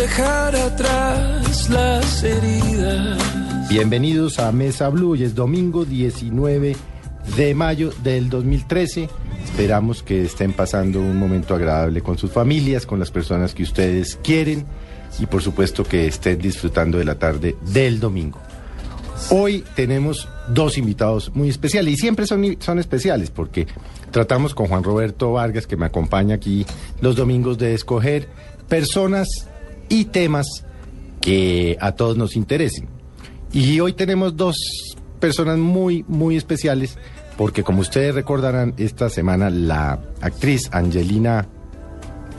dejar atrás las heridas. Bienvenidos a Mesa Blue, y es domingo 19 de mayo del 2013. Esperamos que estén pasando un momento agradable con sus familias, con las personas que ustedes quieren y por supuesto que estén disfrutando de la tarde del domingo. Hoy tenemos dos invitados muy especiales y siempre son, son especiales porque tratamos con Juan Roberto Vargas que me acompaña aquí los domingos de escoger personas y temas que a todos nos interesen. Y hoy tenemos dos personas muy, muy especiales porque como ustedes recordarán, esta semana la actriz Angelina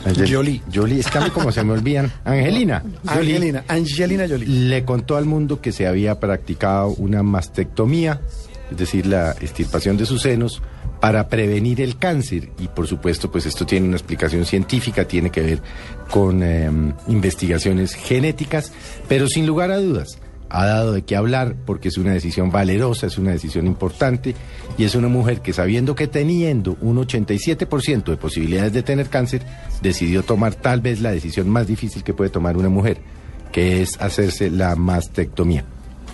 Angel Jolie. Jolie, es que a mí como se me olvidan. Angelina. Angelina, Angelina Jolie. Le contó al mundo que se había practicado una mastectomía, es decir, la extirpación de sus senos, para prevenir el cáncer. Y por supuesto, pues esto tiene una explicación científica, tiene que ver con eh, investigaciones genéticas, pero sin lugar a dudas ha dado de qué hablar porque es una decisión valerosa, es una decisión importante y es una mujer que sabiendo que teniendo un 87% de posibilidades de tener cáncer, decidió tomar tal vez la decisión más difícil que puede tomar una mujer, que es hacerse la mastectomía.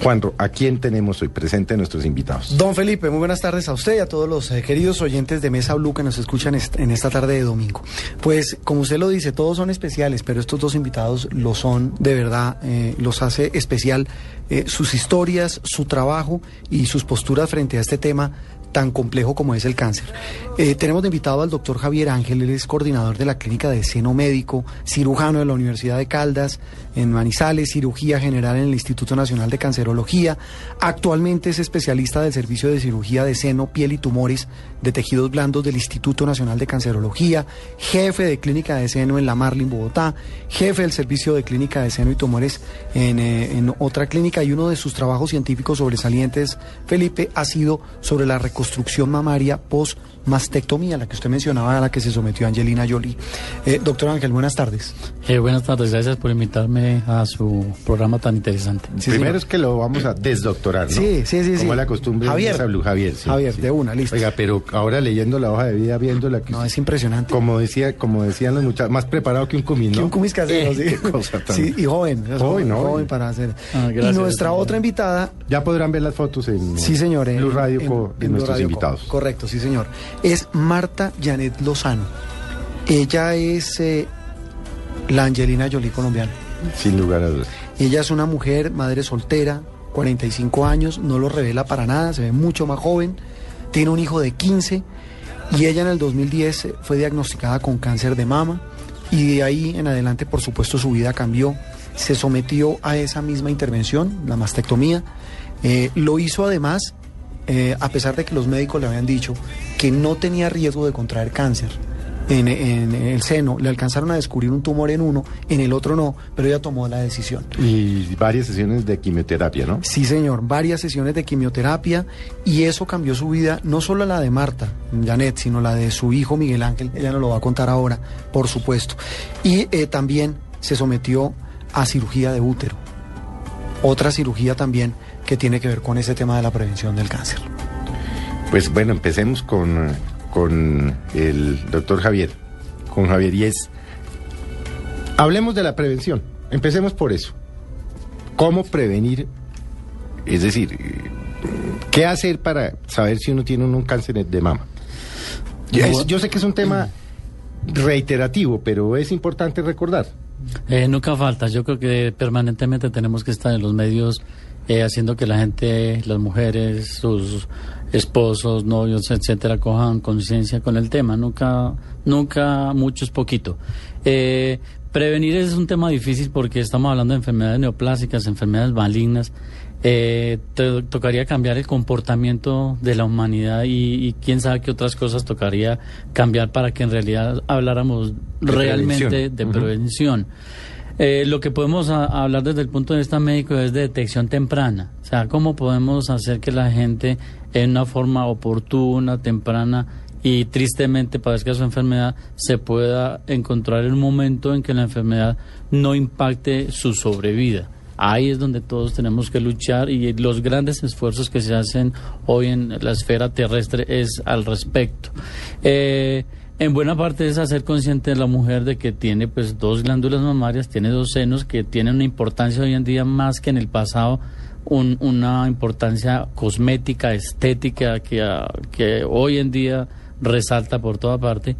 Juan, ¿a quién tenemos hoy presente nuestros invitados? Don Felipe, muy buenas tardes a usted y a todos los eh, queridos oyentes de Mesa Blue que nos escuchan en esta tarde de domingo. Pues, como usted lo dice, todos son especiales, pero estos dos invitados lo son de verdad, eh, los hace especial eh, sus historias, su trabajo y sus posturas frente a este tema tan complejo como es el cáncer. Eh, tenemos de invitado al doctor Javier Ángel, él es coordinador de la clínica de seno médico, cirujano de la Universidad de Caldas, en Manizales, cirugía general en el Instituto Nacional de Cancerología. Actualmente es especialista del servicio de cirugía de seno, piel y tumores de tejidos blandos del Instituto Nacional de Cancerología, jefe de clínica de seno en La Marlin, Bogotá, jefe del servicio de clínica de seno y tumores en, eh, otra clínica y uno de sus trabajos científicos sobresalientes, Felipe, ha sido sobre la reconstrucción mamaria post mastectomía, la que usted mencionaba, a la que se sometió Angelina Jolie. Eh, doctor Ángel, buenas tardes. Eh, buenas tardes, gracias por invitarme a su programa tan interesante. Primero es que lo vamos a desdoctorar, ¿no? Sí, sí, sí. Como la costumbre Javier. de Blue, Javier. Javier, de una, listo. Oiga, pero ahora leyendo la hoja de vida, viéndola que... No, es impresionante. Como, decía, como decían los muchachos, más preparado que un cumis, ¿no? Que un cumis casero, Eh, sí. qué cosa tan- Sí, y joven. Joven, ¿no? Joven para hacer. Ah, y gracias, nuestra señor. otra invitada Ya podrán ver las fotos en Sí, señor. en- Blue Radio en- co- nuestros Radio Co. invitados. Correcto, sí, señor. Es Marta Janet Lozano. Ella es eh, la Angelina Jolie colombiana. Sin lugar a dudas. Ella es una mujer, madre soltera, 45 años, no lo revela para nada, se ve mucho más joven, tiene un hijo de 15 y ella en el 2010 eh, fue diagnosticada con cáncer de mama y de ahí en adelante, por supuesto, su vida cambió. Se sometió a esa misma intervención, la mastectomía. Eh, lo hizo además, eh, a pesar de que los médicos le habían dicho que no tenía riesgo de contraer cáncer. En, en el seno le alcanzaron a descubrir un tumor en uno, en el otro no, pero ella tomó la decisión. Y varias sesiones de quimioterapia, ¿no? Sí, señor, varias sesiones de quimioterapia y eso cambió su vida, no solo la de Marta, Janet, sino la de su hijo Miguel Ángel, ella nos lo va a contar ahora, por supuesto. Y eh, también se sometió a cirugía de útero, otra cirugía también que tiene que ver con ese tema de la prevención del cáncer. Pues bueno, empecemos con, con el doctor Javier. Con Javier y es... Hablemos de la prevención. Empecemos por eso. ¿Cómo prevenir? Es decir, ¿qué hacer para saber si uno tiene un cáncer de mama? Yo, es- yo sé que es un tema reiterativo, pero es importante recordar. Eh, nunca falta, yo creo que permanentemente tenemos que estar en los medios eh, haciendo que la gente, las mujeres, sus esposos, novios, etcétera, cojan conciencia con el tema. Nunca, nunca mucho es poquito. Eh, prevenir es un tema difícil porque estamos hablando de enfermedades neoplásicas, enfermedades malignas. Eh, te- tocaría cambiar el comportamiento de la humanidad y, y quién sabe qué otras cosas tocaría cambiar para que en realidad habláramos De realmente prevención. de prevención. Eh, lo que podemos a- hablar desde el punto de vista médico es de detección temprana. O sea, cómo podemos hacer que la gente en una forma oportuna, temprana y tristemente padezca su enfermedad, se pueda encontrar el momento en que la enfermedad no impacte su sobrevida. Ahí es donde todos tenemos que luchar y los grandes esfuerzos que se hacen hoy en la esfera terrestre es al respecto. Eh, En buena parte es hacer consciente de la mujer de que tiene pues dos glándulas mamarias, tiene dos senos que tienen una importancia hoy en día más que en el pasado, un- una importancia cosmética, estética que, ah, que hoy en día resalta por toda parte,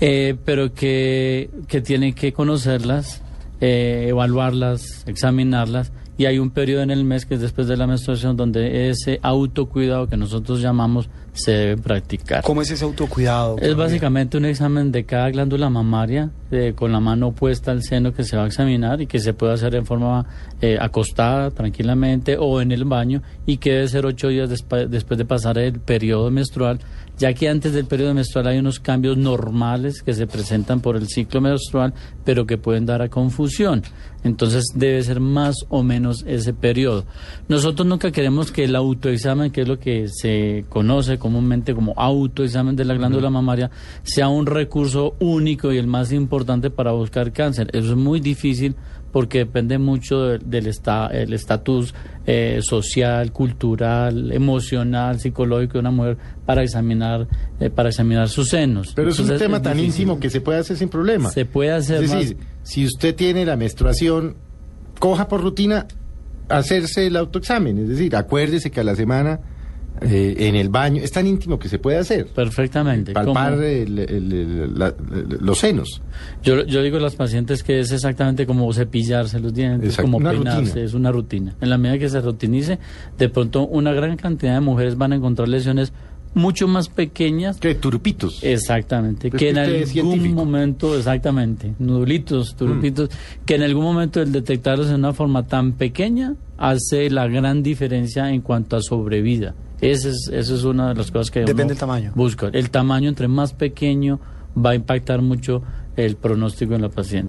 eh, pero que, que tiene que conocerlas, eh, evaluarlas, examinarlas y hay un periodo en el mes que es después de la menstruación donde ese autocuidado que nosotros llamamos se debe practicar. ¿Cómo es ese autocuidado? Es básicamente un examen de cada glándula mamaria eh, con la mano opuesta al seno que se va a examinar y que se puede hacer en forma eh, acostada tranquilamente o en el baño y que debe ser ocho días después de pasar el periodo menstrual, ya que antes del periodo menstrual hay unos cambios normales que se presentan por el ciclo menstrual, pero que pueden dar a confusión. Entonces debe ser más o menos ese periodo. Nosotros nunca queremos que el autoexamen, que es lo que se conoce comúnmente como autoexamen de la glándula mamaria, sea un recurso único y el más importante para buscar cáncer. Eso es muy difícil porque depende mucho de- del esta- el estatus eh, social, cultural, emocional, psicológico de una mujer para examinar eh, para examinar sus senos. Pero es un tema tan difícil. íntimo que se puede hacer sin problema. Se puede hacer Es más- decir, si usted tiene la menstruación, coja por rutina hacerse el autoexamen. Es decir, acuérdese que a la semana eh, en el baño es tan íntimo que se puede hacer. perfectamente. Palpar el- el- el- la- los senos. Yo, yo digo a las pacientes que es exactamente como cepillarse los dientes, Exacto, como peinarse, rutina. es una rutina. En la medida que se rutinice, de pronto una gran cantidad de mujeres van a encontrar lesiones mucho más pequeñas. ¿Qué? Turupitos. Exactamente, Pues que en que algún científico. momento, exactamente, nudulitos, turupitos, que en algún momento el detectarlos en una forma tan pequeña hace la gran diferencia en cuanto a sobrevida. Esa es, esa es una de las cosas que Depende uno del tamaño. busca. El tamaño entre más pequeño va a impactar mucho el pronóstico en la paciente.